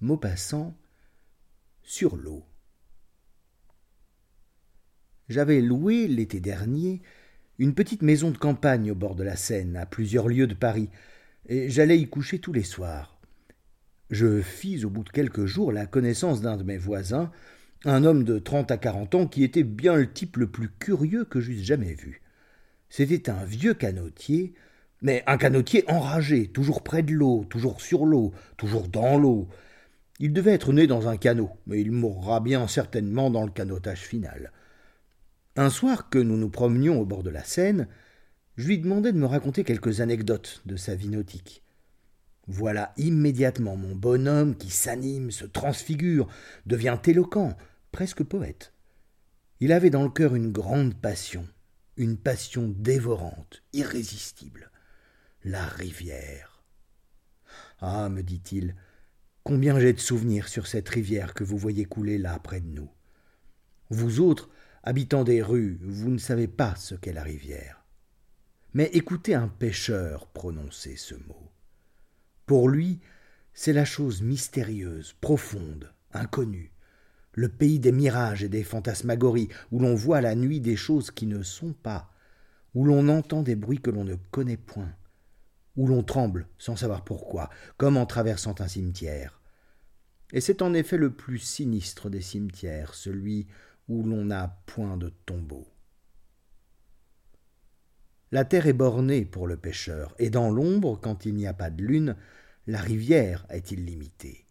Maupassant sur l'eau. J'avais loué l'été dernier une petite maison de campagne au bord de la Seine, à plusieurs lieues de Paris, et j'allais y coucher tous les soirs. Je fis au bout de quelques jours la connaissance d'un de mes voisins, un homme de trente à quarante ans qui était bien le type le plus curieux que j'eusse jamais vu. C'était un vieux canotier, mais un canotier enragé, toujours près de l'eau, toujours sur l'eau, toujours dans l'eau. Il devait être né dans un canot, mais il mourra bien certainement dans le canotage final. Un soir que nous nous promenions au bord de la Seine, je lui demandai de me raconter quelques anecdotes de sa vie nautique. Voilà immédiatement mon bonhomme qui s'anime, se transfigure, devient éloquent, presque poète. Il avait dans le cœur une grande passion, une passion dévorante, irrésistible la rivière. Ah, me dit-il, combien j'ai de souvenirs sur cette rivière que vous voyez couler là près de nous. Vous autres, habitants des rues, vous ne savez pas ce qu'est la rivière. Mais écoutez un pêcheur prononcer ce mot. Pour lui, c'est la chose mystérieuse, profonde, inconnue, le pays des mirages et des fantasmagories, où l'on voit la nuit des choses qui ne sont pas, où l'on entend des bruits que l'on ne connaît point, où l'on tremble sans savoir pourquoi, comme en traversant un cimetière. Et c'est en effet le plus sinistre des cimetières, celui où l'on n'a point de tombeau. La terre est bornée pour le pêcheur, et dans l'ombre, quand il n'y a pas de lune, la rivière est illimitée.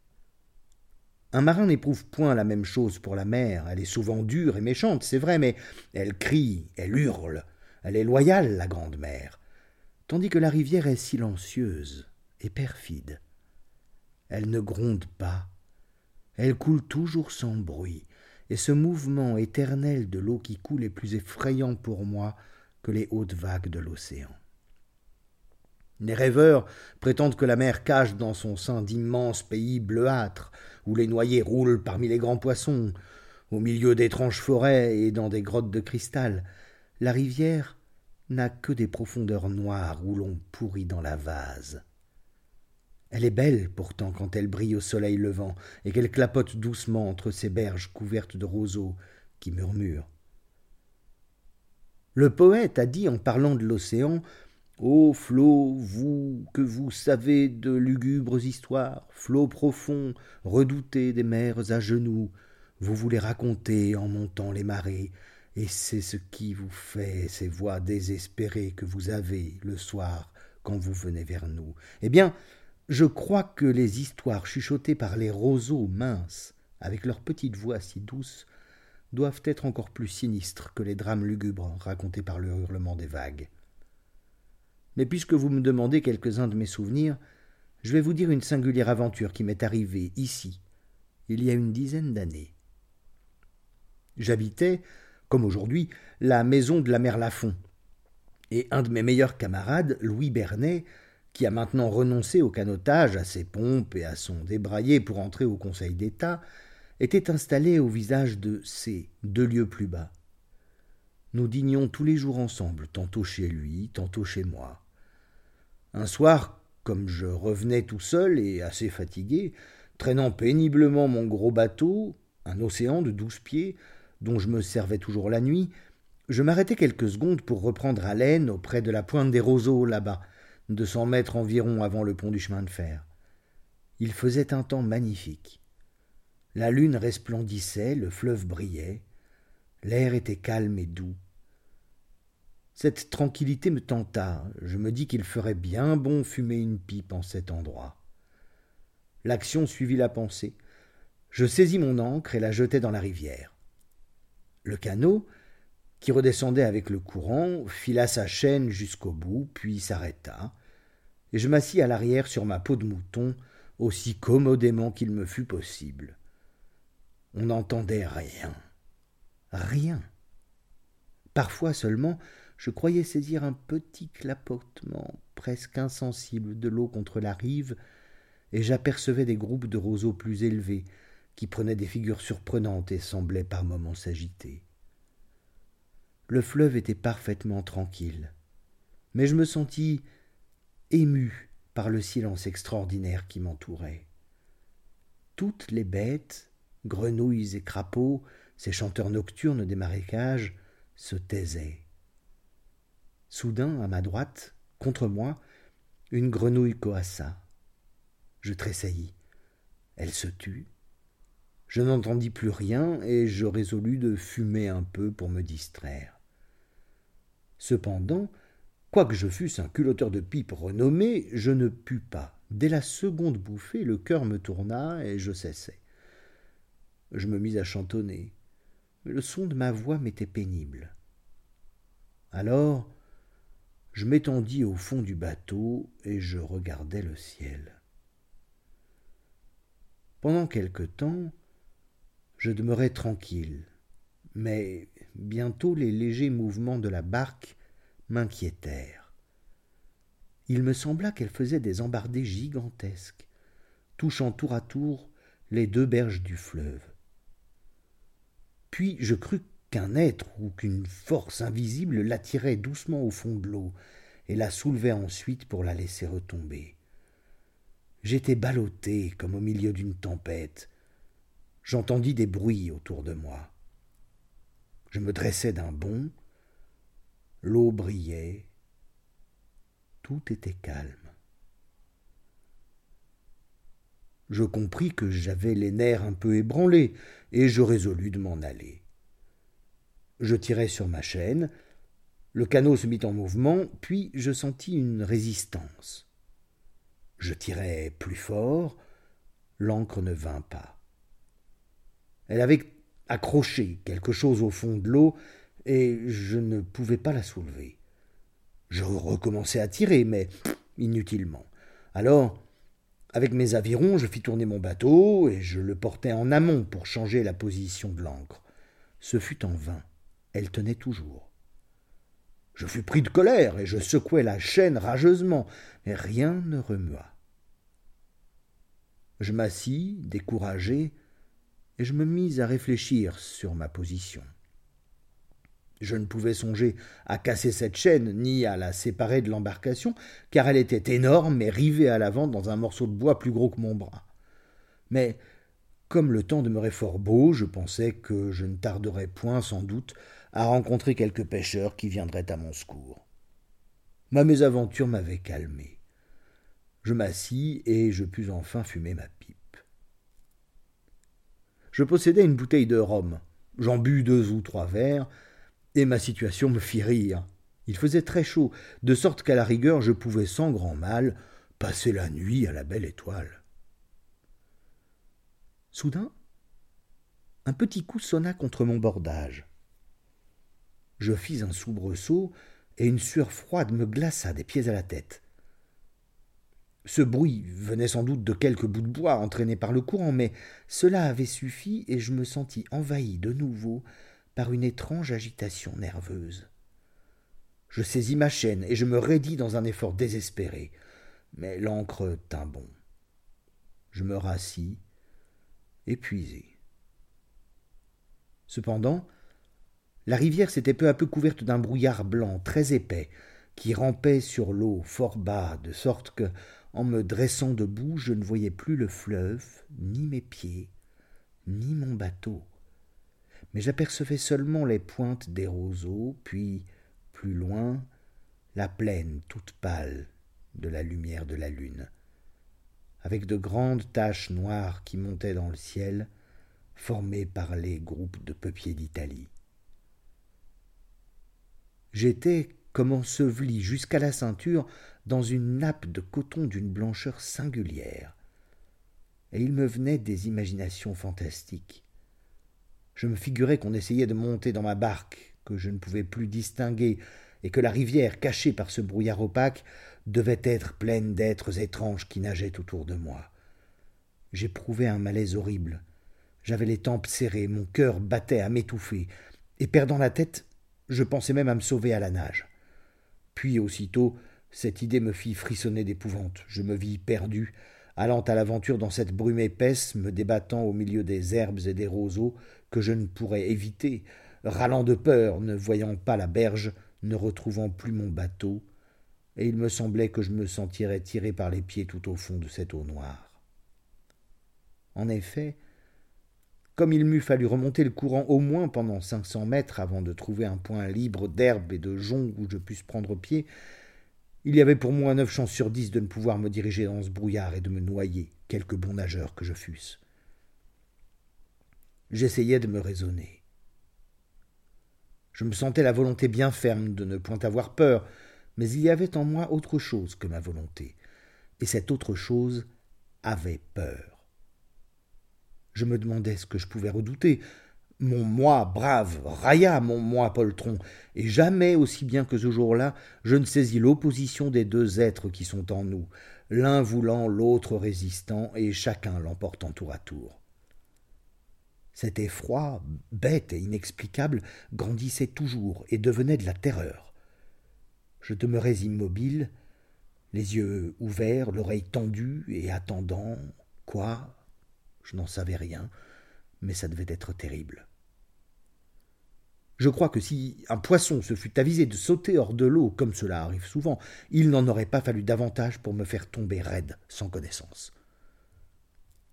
Un marin n'éprouve point la même chose pour la mer, elle est souvent dure et méchante, c'est vrai, mais elle crie, elle hurle, elle est loyale, la grande mer tandis que la rivière est silencieuse et perfide. Elle ne gronde pas, elle coule toujours sans bruit, et ce mouvement éternel de l'eau qui coule est plus effrayant pour moi que les hautes vagues de l'océan. Les rêveurs prétendent que la mer cache dans son sein d'immenses pays bleuâtres, où les noyés roulent parmi les grands poissons, au milieu d'étranges forêts et dans des grottes de cristal. La rivière n'a que des profondeurs noires où l'on pourrit dans la vase. Elle est belle pourtant quand elle brille au soleil levant et qu'elle clapote doucement entre ces berges couvertes de roseaux qui murmurent. Le poète a dit en parlant de l'océan Ô flot, vous que vous savez de lugubres histoires, flot profond, redouté des mers à genoux, vous voulez raconter en montant les marées et c'est ce qui vous fait ces voix désespérées que vous avez le soir quand vous venez vers nous. Eh bien, je crois que les histoires chuchotées par les roseaux minces, avec leur petite voix si douce, doivent être encore plus sinistres que les drames lugubres racontés par le hurlement des vagues. Mais puisque vous me demandez quelques-uns de mes souvenirs, je vais vous dire une singulière aventure qui m'est arrivée ici, il y a une dizaine d'années. J'habitais, comme aujourd'hui, la maison de la mère Lafont. Et un de mes meilleurs camarades, Louis Bernet, qui a maintenant renoncé au canotage, à ses pompes et à son débraillé pour entrer au Conseil d'État, était installé au visage de C, deux lieues plus bas. Nous dînions tous les jours ensemble, tantôt chez lui, tantôt chez moi. Un soir, comme je revenais tout seul et assez fatigué, traînant péniblement mon gros bateau, un océan de douze pieds, dont je me servais toujours la nuit, je m'arrêtai quelques secondes pour reprendre haleine auprès de la pointe des roseaux là-bas, deux cents mètres environ avant le pont du chemin de fer. Il faisait un temps magnifique. La lune resplendissait, le fleuve brillait, l'air était calme et doux. Cette tranquillité me tenta, je me dis qu'il ferait bien bon fumer une pipe en cet endroit. L'action suivit la pensée. Je saisis mon ancre et la jetai dans la rivière. Le canot, qui redescendait avec le courant, fila sa chaîne jusqu'au bout, puis s'arrêta, et je m'assis à l'arrière sur ma peau de mouton, aussi commodément qu'il me fut possible. On n'entendait rien. Rien. Parfois seulement, je croyais saisir un petit clapotement presque insensible de l'eau contre la rive, et j'apercevais des groupes de roseaux plus élevés, qui prenait des figures surprenantes et semblait par moments s'agiter. Le fleuve était parfaitement tranquille, mais je me sentis ému par le silence extraordinaire qui m'entourait. toutes les bêtes, grenouilles et crapauds, ces chanteurs nocturnes des marécages, se taisaient. Soudain, à ma droite, contre moi, une grenouille coassa. Je tressaillis. Elle se tut. Je n'entendis plus rien et je résolus de fumer un peu pour me distraire. Cependant, quoique je fusse un culotteur de pipe renommé, je ne pus pas. Dès la seconde bouffée, le cœur me tourna et je cessai. Je me mis à chantonner le son de ma voix m'était pénible. Alors, je m'étendis au fond du bateau et je regardai le ciel. Pendant quelque temps, je demeurai tranquille, mais bientôt les légers mouvements de la barque m'inquiétèrent. Il me sembla qu'elle faisait des embardées gigantesques, touchant tour à tour les deux berges du fleuve. Puis je crus qu'un être ou qu'une force invisible l'attirait doucement au fond de l'eau et la soulevait ensuite pour la laisser retomber. J'étais ballotté comme au milieu d'une tempête. J'entendis des bruits autour de moi. Je me dressai d'un bond. L'eau brillait. Tout était calme. Je compris que j'avais les nerfs un peu ébranlés, et je résolus de m'en aller. Je tirai sur ma chaîne, le canot se mit en mouvement, puis je sentis une résistance. Je tirai plus fort, l'encre ne vint pas. Elle avait accroché quelque chose au fond de l'eau, et je ne pouvais pas la soulever. Je recommençai à tirer, mais inutilement. Alors avec mes avirons, je fis tourner mon bateau et je le portai en amont pour changer la position de l'ancre. Ce fut en vain. Elle tenait toujours. Je fus pris de colère et je secouai la chaîne rageusement, mais rien ne remua. Je m'assis, découragé, et je me mis à réfléchir sur ma position. Je ne pouvais songer à casser cette chaîne, ni à la séparer de l'embarcation, car elle était énorme et rivée à l'avant dans un morceau de bois plus gros que mon bras. Mais, comme le temps demeurait fort beau, je pensais que je ne tarderais point, sans doute, à rencontrer quelques pêcheurs qui viendraient à mon secours. Ma mésaventure m'avait calmé. Je m'assis et je pus enfin fumer ma pipe. Je possédais une bouteille de rhum. J'en bus deux ou trois verres, et ma situation me fit rire. Il faisait très chaud, de sorte qu'à la rigueur je pouvais sans grand mal passer la nuit à la belle étoile. Soudain, un petit coup sonna contre mon bordage. Je fis un soubresaut, et une sueur froide me glaça des pieds à la tête. Ce bruit venait sans doute de quelques bouts de bois entraînés par le courant, mais cela avait suffi, et je me sentis envahi de nouveau par une étrange agitation nerveuse. Je saisis ma chaîne et je me raidis dans un effort désespéré, mais l'encre tint bon. Je me rassis, épuisé. Cependant, la rivière s'était peu à peu couverte d'un brouillard blanc très épais qui rampait sur l'eau fort bas, de sorte que, en me dressant debout, je ne voyais plus le fleuve, ni mes pieds, ni mon bateau mais j'apercevais seulement les pointes des roseaux, puis, plus loin, la plaine toute pâle de la lumière de la lune, avec de grandes taches noires qui montaient dans le ciel, formées par les groupes de peupliers d'Italie. J'étais comme enseveli jusqu'à la ceinture dans une nappe de coton d'une blancheur singulière, et il me venait des imaginations fantastiques. Je me figurais qu'on essayait de monter dans ma barque, que je ne pouvais plus distinguer, et que la rivière, cachée par ce brouillard opaque, devait être pleine d'êtres étranges qui nageaient autour de moi. J'éprouvais un malaise horrible. J'avais les tempes serrées, mon cœur battait à m'étouffer, et perdant la tête, je pensais même à me sauver à la nage. Puis aussitôt, cette idée me fit frissonner d'épouvante. Je me vis perdu, allant à l'aventure dans cette brume épaisse, me débattant au milieu des herbes et des roseaux que je ne pourrais éviter, râlant de peur, ne voyant pas la berge, ne retrouvant plus mon bateau, et il me semblait que je me sentirais tiré par les pieds tout au fond de cette eau noire. En effet, comme il m'eût fallu remonter le courant au moins pendant cinq cents mètres avant de trouver un point libre d'herbe et de joncs où je pusse prendre pied, il y avait pour moi neuf chances sur dix de ne pouvoir me diriger dans ce brouillard et de me noyer, quelque bon nageur que je fusse. J'essayais de me raisonner. Je me sentais la volonté bien ferme de ne point avoir peur, mais il y avait en moi autre chose que ma volonté, et cette autre chose avait peur. Je me demandais ce que je pouvais redouter. Mon moi brave railla mon moi poltron, et jamais aussi bien que ce jour-là, je ne saisis l'opposition des deux êtres qui sont en nous, l'un voulant, l'autre résistant, et chacun l'emportant tour à tour. Cet effroi, bête et inexplicable, grandissait toujours et devenait de la terreur. Je demeurais immobile, les yeux ouverts, l'oreille tendue et attendant quoi? Je n'en savais rien, mais ça devait être terrible. Je crois que si un poisson se fût avisé de sauter hors de l'eau, comme cela arrive souvent, il n'en aurait pas fallu davantage pour me faire tomber raide, sans connaissance.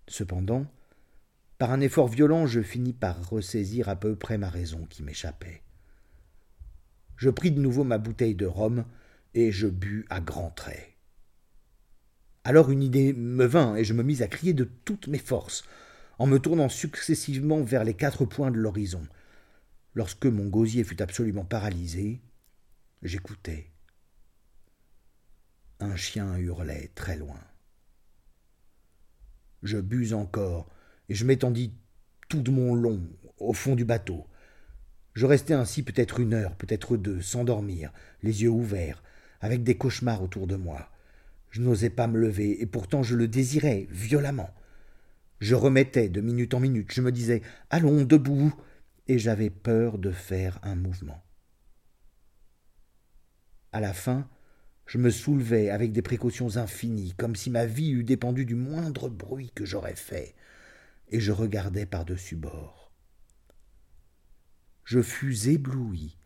Cependant, par un effort violent, je finis par ressaisir à peu près ma raison qui m'échappait. Je pris de nouveau ma bouteille de rhum et je bus à grands traits. Alors une idée me vint et je me mis à crier de toutes mes forces, en me tournant successivement vers les quatre points de l'horizon. Lorsque mon gosier fut absolument paralysé, j'écoutais. Un chien hurlait très loin. Je bus encore, et je m'étendis tout de mon long au fond du bateau. Je restai ainsi peut-être une heure, peut-être deux, sans dormir, les yeux ouverts, avec des cauchemars autour de moi. Je n'osais pas me lever, et pourtant je le désirais violemment. Je remettais de minute en minute, je me disais Allons, debout et j'avais peur de faire un mouvement. À la fin, je me soulevais avec des précautions infinies, comme si ma vie eût dépendu du moindre bruit que j'aurais fait et je regardais par-dessus bord. Je fus ébloui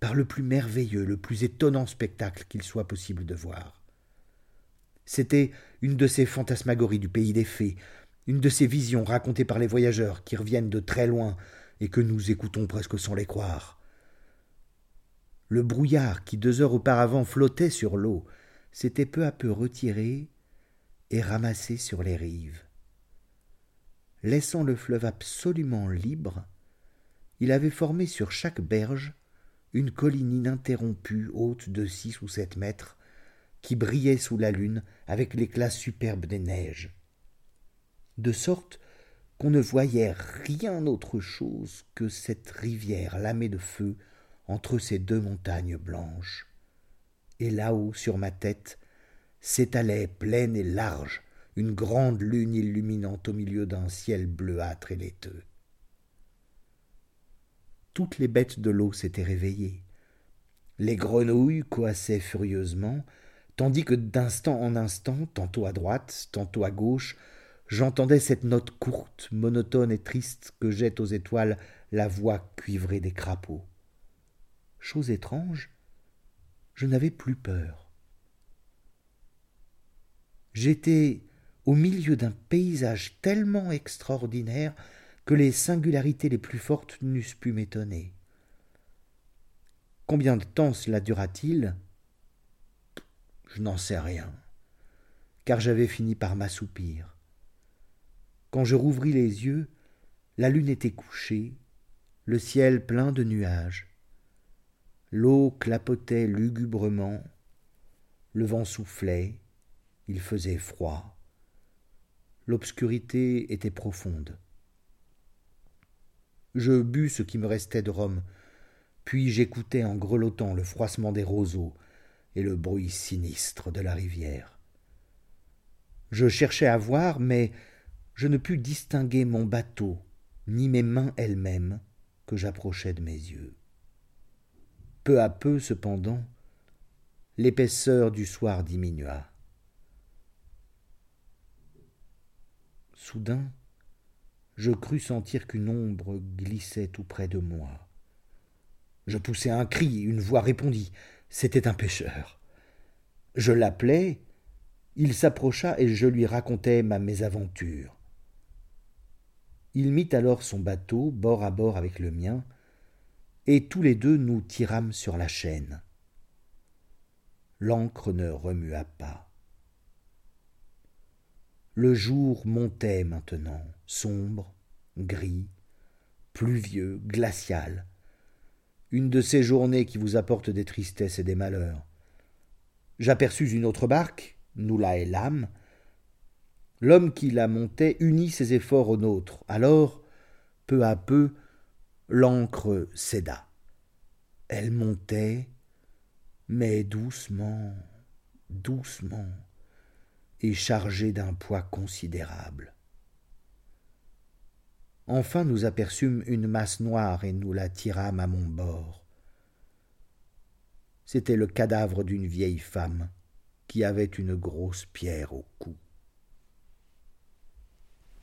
par le plus merveilleux, le plus étonnant spectacle qu'il soit possible de voir. C'était une de ces fantasmagories du pays des fées, une de ces visions racontées par les voyageurs qui reviennent de très loin et que nous écoutons presque sans les croire. Le brouillard qui deux heures auparavant flottait sur l'eau s'était peu à peu retiré et ramassé sur les rives. Laissant le fleuve absolument libre, il avait formé sur chaque berge une colline ininterrompue haute de six ou sept mètres, qui brillait sous la lune avec l'éclat superbe des neiges. De sorte qu'on ne voyait rien autre chose que cette rivière lamée de feu entre ces deux montagnes blanches. Et là-haut, sur ma tête, s'étalait pleine et large une grande lune illuminant au milieu d'un ciel bleuâtre et laiteux. Toutes les bêtes de l'eau s'étaient réveillées. Les grenouilles coassaient furieusement, tandis que d'instant en instant, tantôt à droite, tantôt à gauche, j'entendais cette note courte, monotone et triste que jette aux étoiles la voix cuivrée des crapauds. Chose étrange, je n'avais plus peur. J'étais au milieu d'un paysage tellement extraordinaire que les singularités les plus fortes n'eussent pu m'étonner. Combien de temps cela dura-t-il? Je n'en sais rien, car j'avais fini par m'assoupir. Quand je rouvris les yeux, la lune était couchée, le ciel plein de nuages. L'eau clapotait lugubrement, le vent soufflait, il faisait froid. L'obscurité était profonde. Je bus ce qui me restait de rhum, puis j'écoutais en grelottant le froissement des roseaux et le bruit sinistre de la rivière. Je cherchais à voir, mais je ne pus distinguer mon bateau, ni mes mains elles-mêmes, que j'approchais de mes yeux. Peu à peu, cependant, l'épaisseur du soir diminua. Soudain, je crus sentir qu'une ombre glissait tout près de moi. Je poussai un cri, une voix répondit. C'était un pêcheur. Je l'appelai, il s'approcha et je lui racontai ma mésaventure. Il mit alors son bateau bord à bord avec le mien, et tous les deux nous tirâmes sur la chaîne. L'ancre ne remua pas. Le jour montait maintenant, sombre, gris, pluvieux, glacial, une de ces journées qui vous apportent des tristesses et des malheurs. J'aperçus une autre barque, nous la hélâmes. L'homme qui la montait unit ses efforts aux nôtres. Alors, peu à peu, l'ancre céda. Elle montait, mais doucement, doucement, et chargée d'un poids considérable. Enfin nous aperçûmes une masse noire et nous la tirâmes à mon bord. C'était le cadavre d'une vieille femme qui avait une grosse pierre au cou.